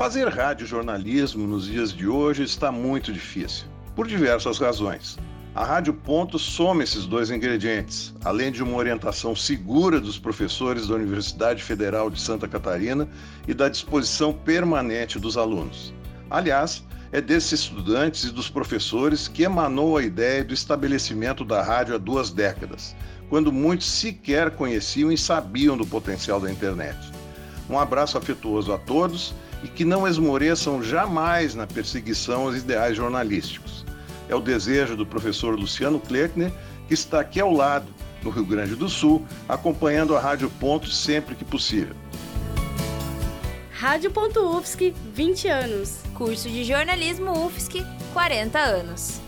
Fazer rádio-jornalismo nos dias de hoje está muito difícil, por diversas razões. A Rádio Ponto soma esses dois ingredientes, além de uma orientação segura dos professores da Universidade Federal de Santa Catarina e da disposição permanente dos alunos. Aliás, é desses estudantes e dos professores que emanou a ideia do estabelecimento da rádio há duas décadas, quando muitos sequer conheciam e sabiam do potencial da internet. Um abraço afetuoso a todos e que não esmoreçam jamais na perseguição aos ideais jornalísticos. É o desejo do professor Luciano Kleckner, que está aqui ao lado, no Rio Grande do Sul, acompanhando a Rádio Ponto sempre que possível. Rádio Ponto UFSC, 20 anos. Curso de jornalismo UFSC, 40 anos.